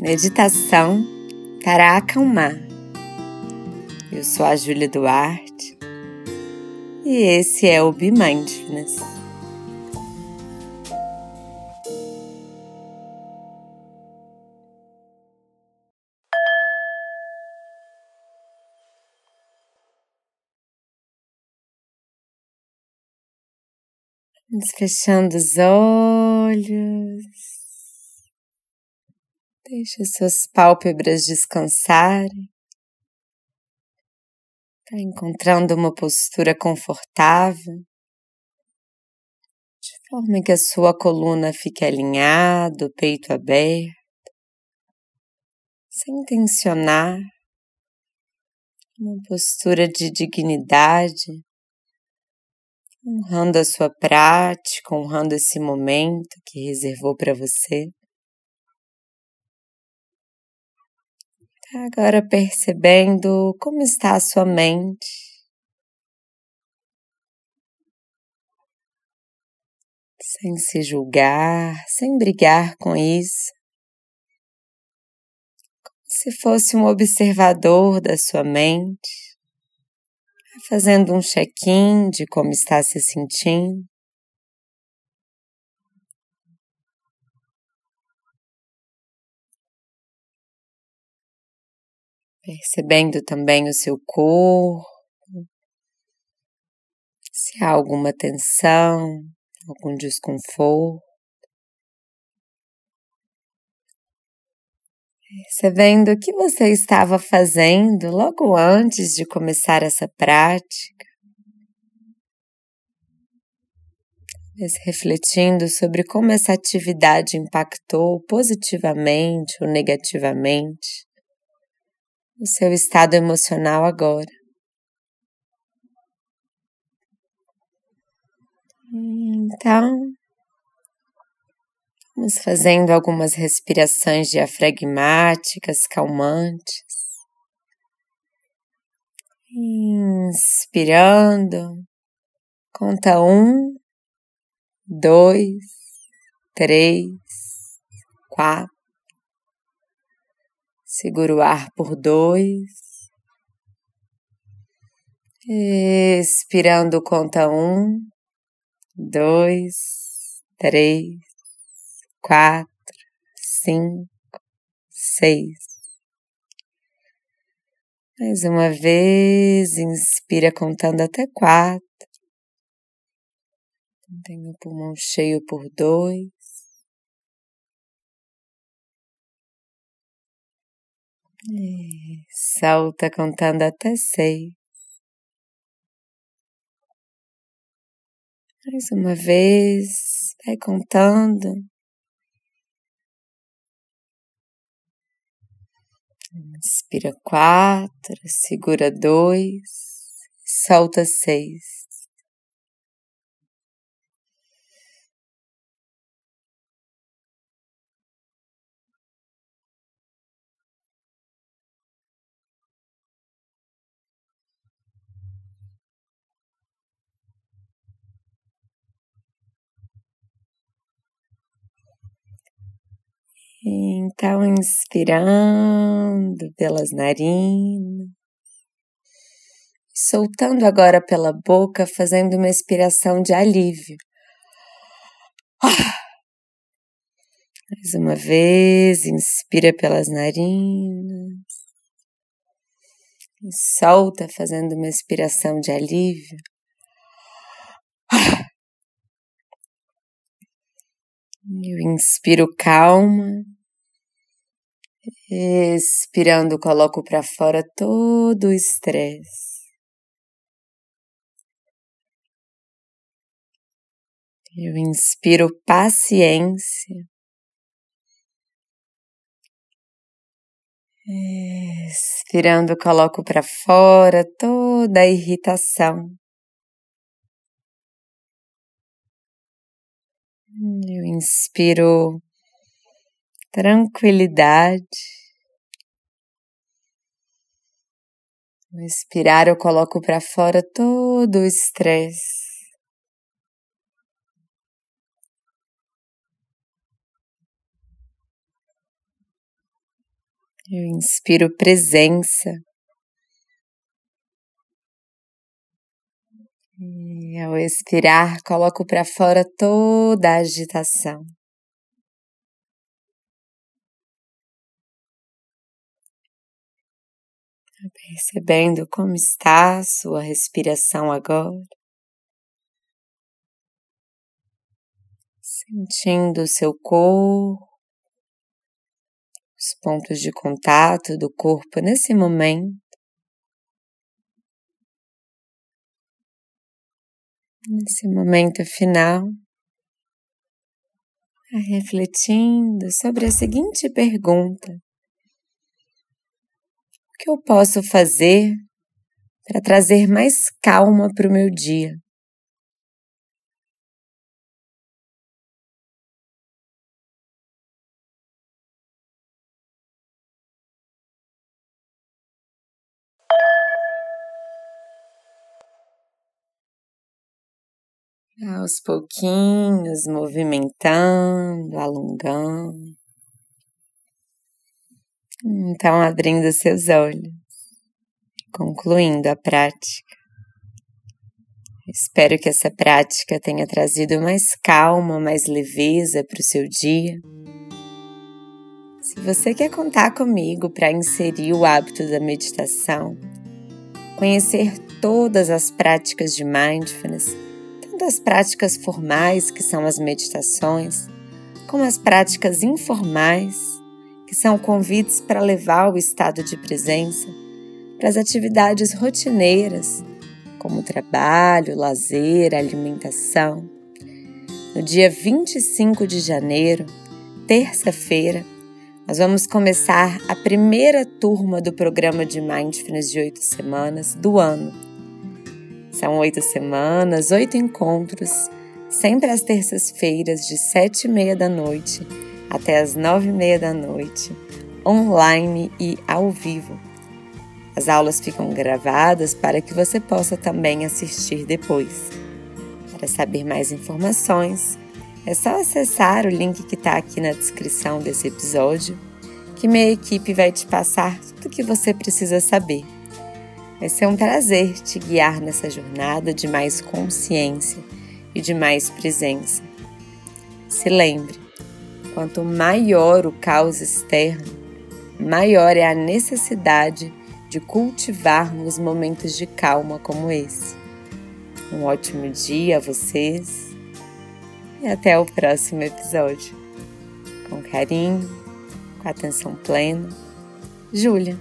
meditação para acalmar. Eu sou a Júlia Duarte e esse é o Be Mindfulness. Vamos fechando os olhos. Deixe suas pálpebras descansarem. Está encontrando uma postura confortável, de forma que a sua coluna fique alinhada, o peito aberto, sem tensionar, uma postura de dignidade, honrando a sua prática, honrando esse momento que reservou para você. Agora percebendo como está a sua mente. Sem se julgar, sem brigar com isso. Como se fosse um observador da sua mente, fazendo um check-in de como está se sentindo. Percebendo também o seu corpo, se há alguma tensão, algum desconforto. Percebendo o que você estava fazendo logo antes de começar essa prática. Mas refletindo sobre como essa atividade impactou positivamente ou negativamente o seu estado emocional agora. Então, vamos fazendo algumas respirações diafragmáticas, calmantes. Inspirando, conta um, dois, três, quatro. Segura o ar por dois. Expirando, conta um, dois, três, quatro, cinco, seis. Mais uma vez, inspira contando até quatro. Tem o pulmão cheio por dois. E solta contando até seis. Mais uma vez, vai contando. Inspira quatro, segura dois, solta seis. Então, inspirando pelas narinas, soltando agora pela boca, fazendo uma expiração de alívio. Mais uma vez, inspira pelas narinas. E solta, fazendo uma expiração de alívio. Eu inspiro calma Expirando, coloco para fora todo o estresse. Eu inspiro paciência. Expirando, coloco para fora toda a irritação. Eu inspiro tranquilidade. No expirar, eu coloco para fora todo o estresse. Eu inspiro presença. E ao expirar, coloco para fora toda a agitação. Percebendo como está a sua respiração agora. Sentindo o seu corpo, os pontos de contato do corpo nesse momento. nesse momento final, refletindo sobre a seguinte pergunta: O que eu posso fazer para trazer mais calma para o meu dia? Aos pouquinhos, movimentando, alongando. Então, abrindo seus olhos, concluindo a prática. Espero que essa prática tenha trazido mais calma, mais leveza para o seu dia. Se você quer contar comigo para inserir o hábito da meditação, conhecer todas as práticas de mindfulness, tanto as práticas formais, que são as meditações, como as práticas informais, são convites para levar o estado de presença para as atividades rotineiras, como trabalho, lazer, alimentação. No dia 25 de janeiro, terça-feira, nós vamos começar a primeira turma do programa de Mindfulness de oito semanas do ano são oito semanas, oito encontros, sempre às terças-feiras, de sete e meia da noite até as nove e meia da noite, online e ao vivo. As aulas ficam gravadas para que você possa também assistir depois. Para saber mais informações, é só acessar o link que está aqui na descrição desse episódio, que minha equipe vai te passar tudo o que você precisa saber. Vai ser um prazer te guiar nessa jornada de mais consciência e de mais presença. Se lembre, quanto maior o caos externo, maior é a necessidade de cultivarmos momentos de calma como esse. Um ótimo dia a vocês e até o próximo episódio. Com carinho, com atenção plena, Júlia.